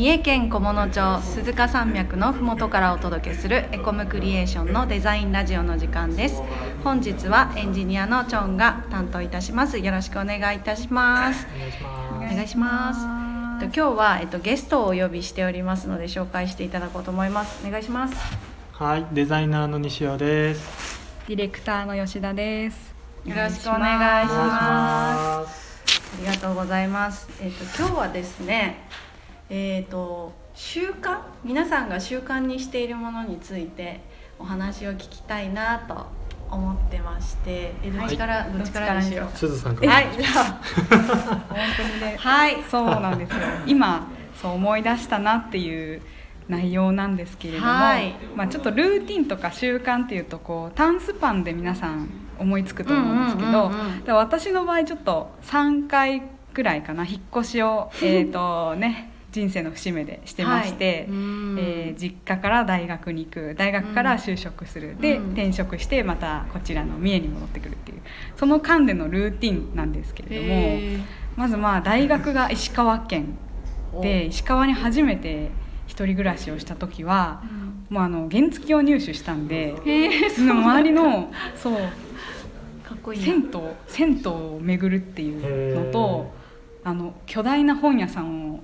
三重県菰野町鈴鹿山脈のふもとからお届けするエコムクリエーションのデザインラジオの時間です。本日はエンジニアのチョンが担当いたします。よろしくお願いいたします。お願いします。お願いします。えっと今日は、えっと、ゲストをお呼びしておりますので紹介していただこうと思います。お願いします。はいデザイナーの西尾です。ディレクターの吉田です。よろしくお願いします。ありがとうございます。えっ、と今日はですね、えっ、と習慣皆さんが習慣にしているものについてお話を聞きたいなと思ってまして、えどっちから、どっちからにしよう。すずさんから。はい、じゃあ本当にね、はい、そうなんですよ。今そう思い出したなっていう内容なんですけれども、はい。まあちょっとルーティンとか習慣っていうとこう短スパンで皆さん思いつくと思うんですけど、うんうんうんうん。で私の場合ちょっと3回くらいかな。引っ越しをえっとね人生の節目でしてまして。はい。うん。えー実家から大学に行く大学から就職する、でうん。転職してまたこちらの三重に戻ってくるっていう。その間でのルーティンなんですけれどもへまずまあ大学が石川県ーで石川に初めて一人暮らしをした時はうん。もうあの原付を入手したんでその周りのそう。かっこいいな。銭湯銭湯を巡るっていうのとあの巨大な本屋さんを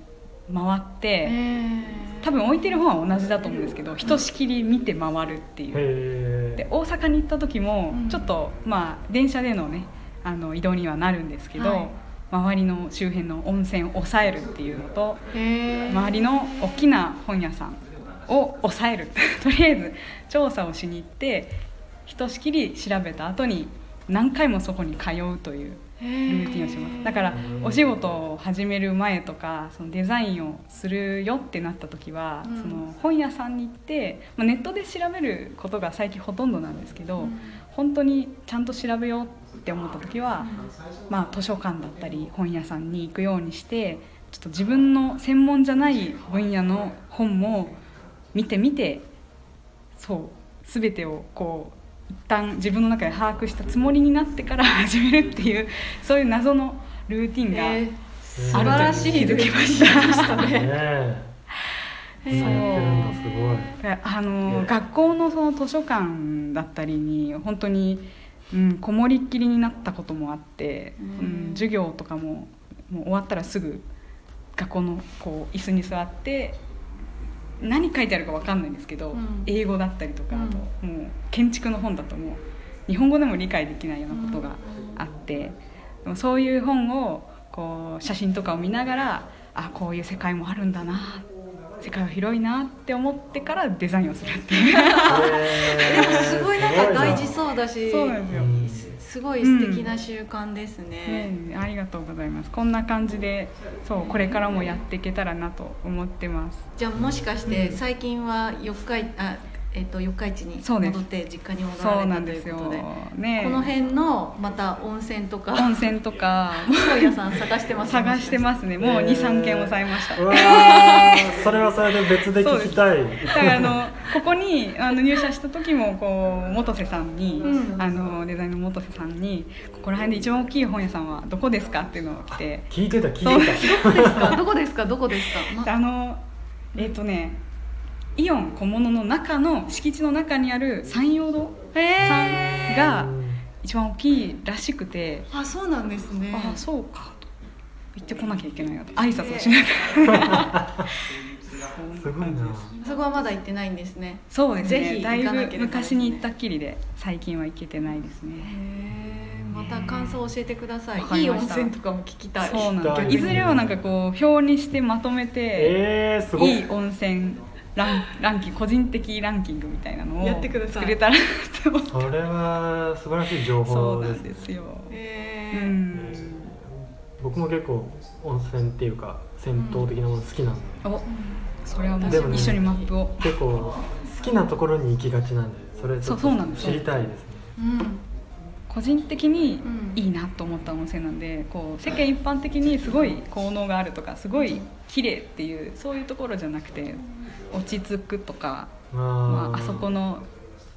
回って。へ多分置いてる本は同じだと思うんですけどひとしきり見て回るっていう。へで大阪に行った時もうん。ちょっと、まあ電車でのねあの移動にはなるんですけど、はい。周りの周辺の温泉を抑えるっていうのと。周りの大きな本屋さんを抑える。とりあえず調査をしに行ってひとしきり調べた後に何回もそこに通うというルルー。ティンをしますだからお仕事を始める前とかそのデザインをするよってなった時は、うん。その本屋さんに行って、まあ、ネットで調べることが最近ほとんどなんですけど、本当にちゃんと調べようって思った時は、まあ、図書館だったり本屋さんに行くようにしてちょっと自分の専門じゃない分野の本も見てみてそう全てをこう一旦自分の中で把握したつもりになってから 始めるっていうそういう謎のルーティンがへえ素ある晴らしい気づきました。ね。へ ええされてるんだすごい。あのね学校のその図書館だったりに本当に、うん、こもりっきりになったこともあって、ううんん授業とかももう終わったらすぐ学校のこう椅子に座って何書いてあるか分かんないんですけど、うん。英語だったりとか、うん。あともう建築の本だともう日本語でも理解できないようなことがあって、でもそういう本をこう写真とかを見ながらあこういう世界もあるんだな世界は広いなって思ってからデザインをするっていう。でもすごいなんか大事そうだし。そうなんですよ、うんすすごい素敵な習慣ですね、ねえ、ありがとうございます。こんな感じでそうこれからもやっていけたらなと思ってます。じゃあもしかしてうん最近は四日いあえっ、と四日市に戻って実家に戻そうられたなんですよということでね。えこの辺のまた温泉とか。温泉とか。本屋さん探してます探してますね。もうへえ23件押さえました。うわー。それはそれで別で聞きたい。だからあのここにあの入社した時もこう元瀬さんに、うん。あのデザインの元瀬さんに「ここら辺で一番大きい本屋さんはどこですか?」っていうのを来て。聞いてた聞いてた。どこですかどこですか？どこですか、まあのえっ、とねイオン小物の中の敷地の中にある山陽堂さんが一番大きいらしくて、あそうなんですね。ああそうか。と行ってこなきゃいけないなと。挨拶をしながら、すごいな。そこはまだ行ってないんですね。そうですぜひねだいぶ昔に行ったっきりで最近は行けてないですへねえまた感想を教えてください。いい温泉とかも聞きたい。そうなんです。いずれはなんかこう表にしてまとめて、えー、すごい。いい温泉ランランキング個人的ランキングみたいなのをやってください。作れたらと思って。それは素晴らしい情そうな報ですんですよ、へえうん。僕も結構温泉っていうか銭湯的なもの好きなんで、おそれはもうでもね一緒にマップを。結構好きなところに行きがちなんでそれちょっそうそうなんです。と知りたいですね。うん。個人的にうん。いいなと思った温泉なんでこう世間一般的にすごい効能があるとかすごい綺麗っていうそういうところじゃなくて落ち着くとか、あまあ、ーあそこの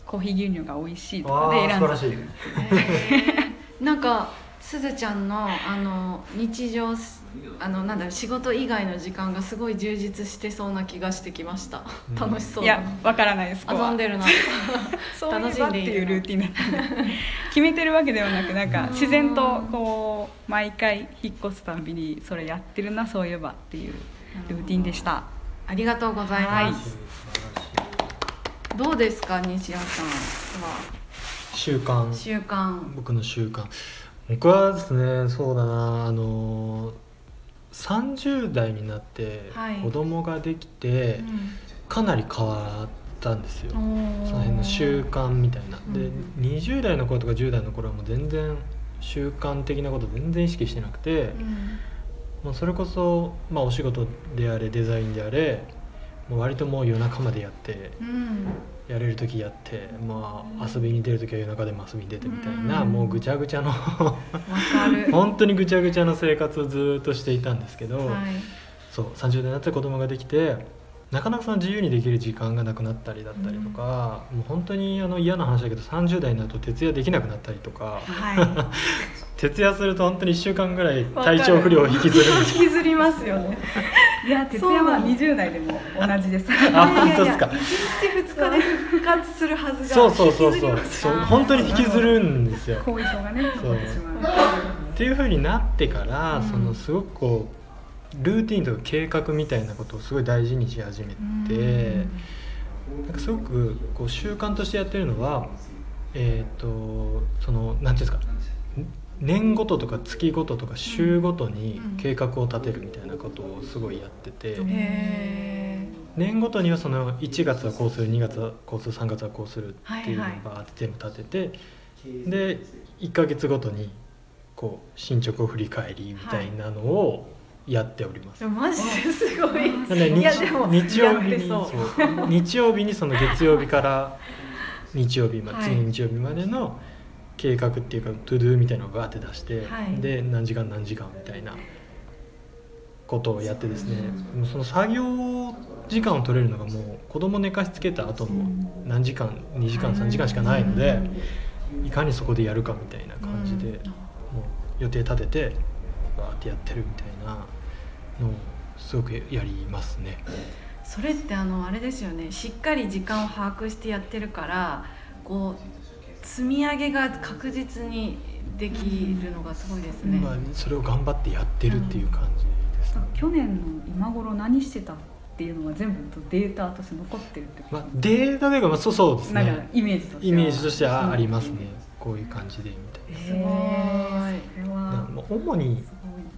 コーヒー牛乳が美味しいとかあで選んー素晴らしい。でなんかすずちゃんのあの日常あのなんだろう仕事以外の時間がすごい充実してそうな気がしてきました、うん。楽しそういだやわからないです遊んでるな。そういえばって楽しんでいうルーティンだった決めてるわけではなくなんか自然とこう毎回引っ越すたんびにそれやってるなそういえばっていうルーティンでした。ありがとうございはい。ます、どうですか西谷さんは。習慣。習慣。僕の習慣僕はですねそうだなあの30代になってはい。子供ができて、かなり変わったんですよ、うんその辺の習慣みたいな、でうん20代の頃とか10代の頃はもう全然習慣的なこと全然意識してなくて、うん。もうそれこそ、まあ、お仕事であれデザインであれもう割ともう夜中までやってうんやれる時やって、まあ、遊びに出る時は夜中でも遊びに出てみたいな、うん。もうぐちゃぐちゃの 本当にぐちゃぐちゃの生活をずっとしていたんですけど、はい。そう30代になって子供ができてなかなかその自由にできる時間がなくなったりだったりとか、もう本当にあの嫌な話だけど30代になると徹夜できなくなったりとかは 徹夜すると本当に1週間ぐらい体調不良を引きずる引きずりますよねいや徹夜は20代でも同じです。あ本当ですか？1日2日で復活するはずがそうそうそうそう。そう本当に引きずるんですよ。後遺症がね残そうってしまう。っていう風になってから、うん。そのすごくこうルーティンとか計画みたいなことをすごい大事にし始めて、なんかすごくこう習慣としてやってるのはえっ、とそのなんていうんですか？ん年ごととか月ごととか週ごとにうん計画を立てるみたいなことをすごいやってて、うん。へ年ごとにはその1月はこうする2月はこうする3月はこうするっていうのをはいはいバーって全部立てて、で1ヶ月ごとにこう進捗を振り返りみたいなのをやっております。えマジですごい。なんでいや日でも日曜日にやってそう。そう。日曜日にその月曜日から日曜日まで、はい。次の日曜日までの計画っていうかトゥドゥみたいなのをバーって出して、はい。で何時間何時間みたいなことをやってですね、その作業時間を取れるのがもう子供寝かしつけた後の何時間2時間3時間しかないので、いかにそこでやるかみたいな感じで、うん。もう予定立ててバーってやってるみたいなのをすごくやりますね。それってあのあれですよね。しっかり時間を把握してやってるからこう積み上げが確実にできるのがすごいですね、まあ、それを頑張ってやってるっていう感じですね。去年の今頃何してたっていうのが全部データとして残ってるってこと？まあ、データというか、まあ、そうそうですなんかね。イメージとしてイメージとしてはありますね。ね。こういう感じでみたいな。すすごい。主に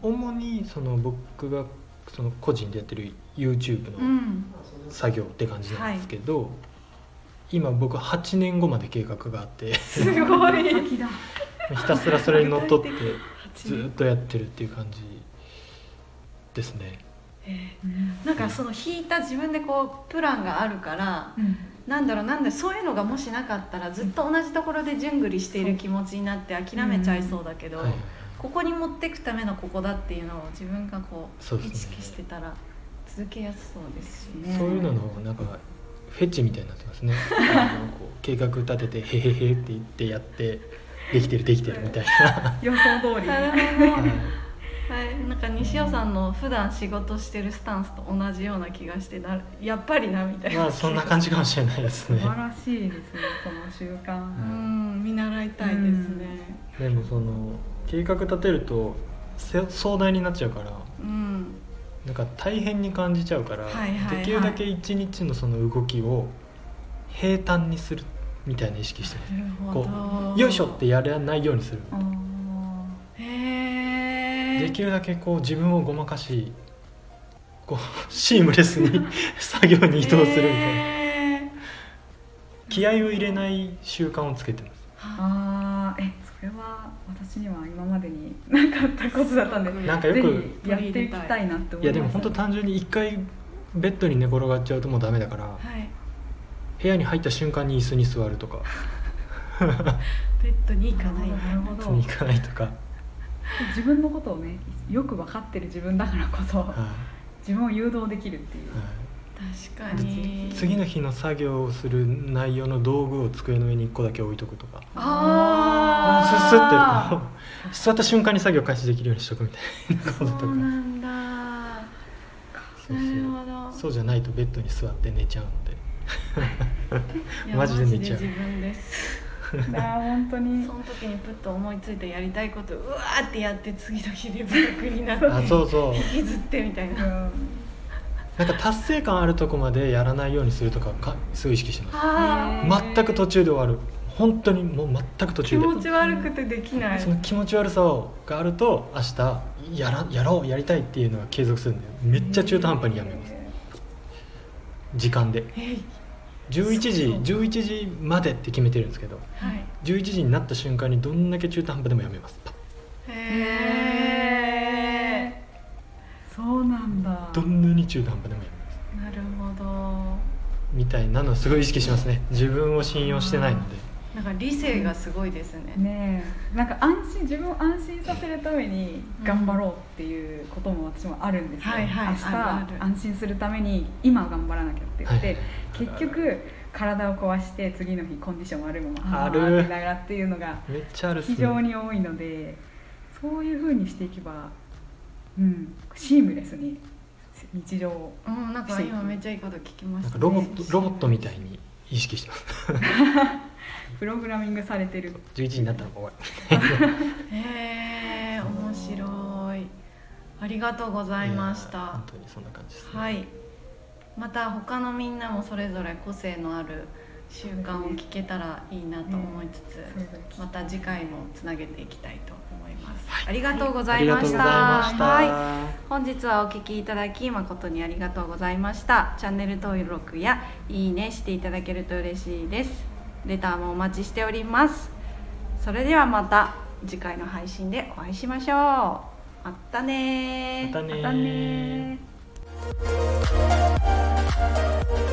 主にその僕がその個人でやってる YouTube のうん。作業って感じなんですけど、今僕8年後まで計画があって。すごい。ひたすらそれにのっとってずっとやってるっていう感じですね。えーなんかその引いた自分でこうプランがあるからうん。なんだろうなんだそういうのがもしなかったらずっと同じところで順繰りしている気持ちになって諦めちゃいそうだけど、はいはい。ここに持っていくためのここだっていうのを自分がこそうですねう意識してたら続けやすそうですよね。そういうののなんかフェチみたいになってますね。あのこう計画立ててへへへって言ってやってできてるできてるみたいな。予想通り。はい。はい、なんか西尾さんの普段仕事してるスタンスと同じような気がしてなやっぱりなみたいな。まあそんな感じかもしれないですね。素晴らしいですねこの習慣。うん見習いたいですね。でもその計画立てるとせ壮大になっちゃうから。うんなんか大変に感じちゃうから、はいはいはい。できるだけ一日のその動きを平坦にするみたいな意識してますなるよいしょってやらないようにする。あー。へえできるだけこう自分をごまかしこうシー。ムレスに作業に移動するみたいな気合を入れない習慣をつけてますあ私には今までになかったことだったんでなんかよくぜひやっていきたいなって思いますいやでも本当単純に一回ベッドに寝転がっちゃうともうダメだからはい。部屋に入った瞬間に椅子に座るとか。ベッドに行かない。なるほど。椅子に行かないとか、自分のことをねよく分かってる自分だからこそはい。自分を誘導できるっていう。はい確かに。次の日の作業をする内容の道具を机の上に1個だけ置いとくとか。あスッスッてこう座った瞬間に作業開始できるようにしとくみたいなこととか。そうなんだ。そうなるほど。そうじゃないとベッドに座って寝ちゃうので。マジで寝ちゃう。マジで自分です。本当にその時にプッと思いついてやりたいことうわーってやって次の日でブロックに。なってあそうそう引きずってみたいななんか達成感あるとこまでやらないようにするとかかすごい意識してます。全く途中で終わる。本当にもう全く途中で。持ち悪くてできない。その気持ち悪さがあると明日やらやろうやりたいっていうのが継続するんでめっちゃ中途半端にやめます。時間で。えい。11時そう。11時までって決めてるんですけどはい。11時になった瞬間にどんだけ中途半端でもやめます。へえそうなんだ。どんなに中途半端でもやめます。なるほど。みたいなのをすごい意識しますね。自分を信用してないので。なんか理性がすごいですね。ねえ。なんか安心自分を安心させるために頑張ろうっていうことも私もあるんですよ、はいはい明日あるある。安心するために今頑張らなきゃって。言って、はい。結局体を壊して次の日コンディション悪いままある。ーってながらっていうのがめっちゃあるっすね。非常に多いのでそういうふうにしていけば、うん、シームレスに日常を。うんなんか今めっちゃいいこと聞きましたね。なんかロボットロボットみたいに意識してます。プログラミングされてる。11時になったら終わりへえ面白い。ありがとうございましやた本当にそんな感じです、ね、はい。また他のみんなもそれぞれ個性のある習慣を聞けたらいいなと思いつつ、また次回もつなげていきたいと思います、はい。ありがとうございました。ざいました、はい。本日はお聞きいただき誠にありがとうございました。チャンネル登録やいいねしていただけると嬉しいです。レターもお待ちしております。それではまた次回の配信でお会いしましょう。またねー。またねー。またねー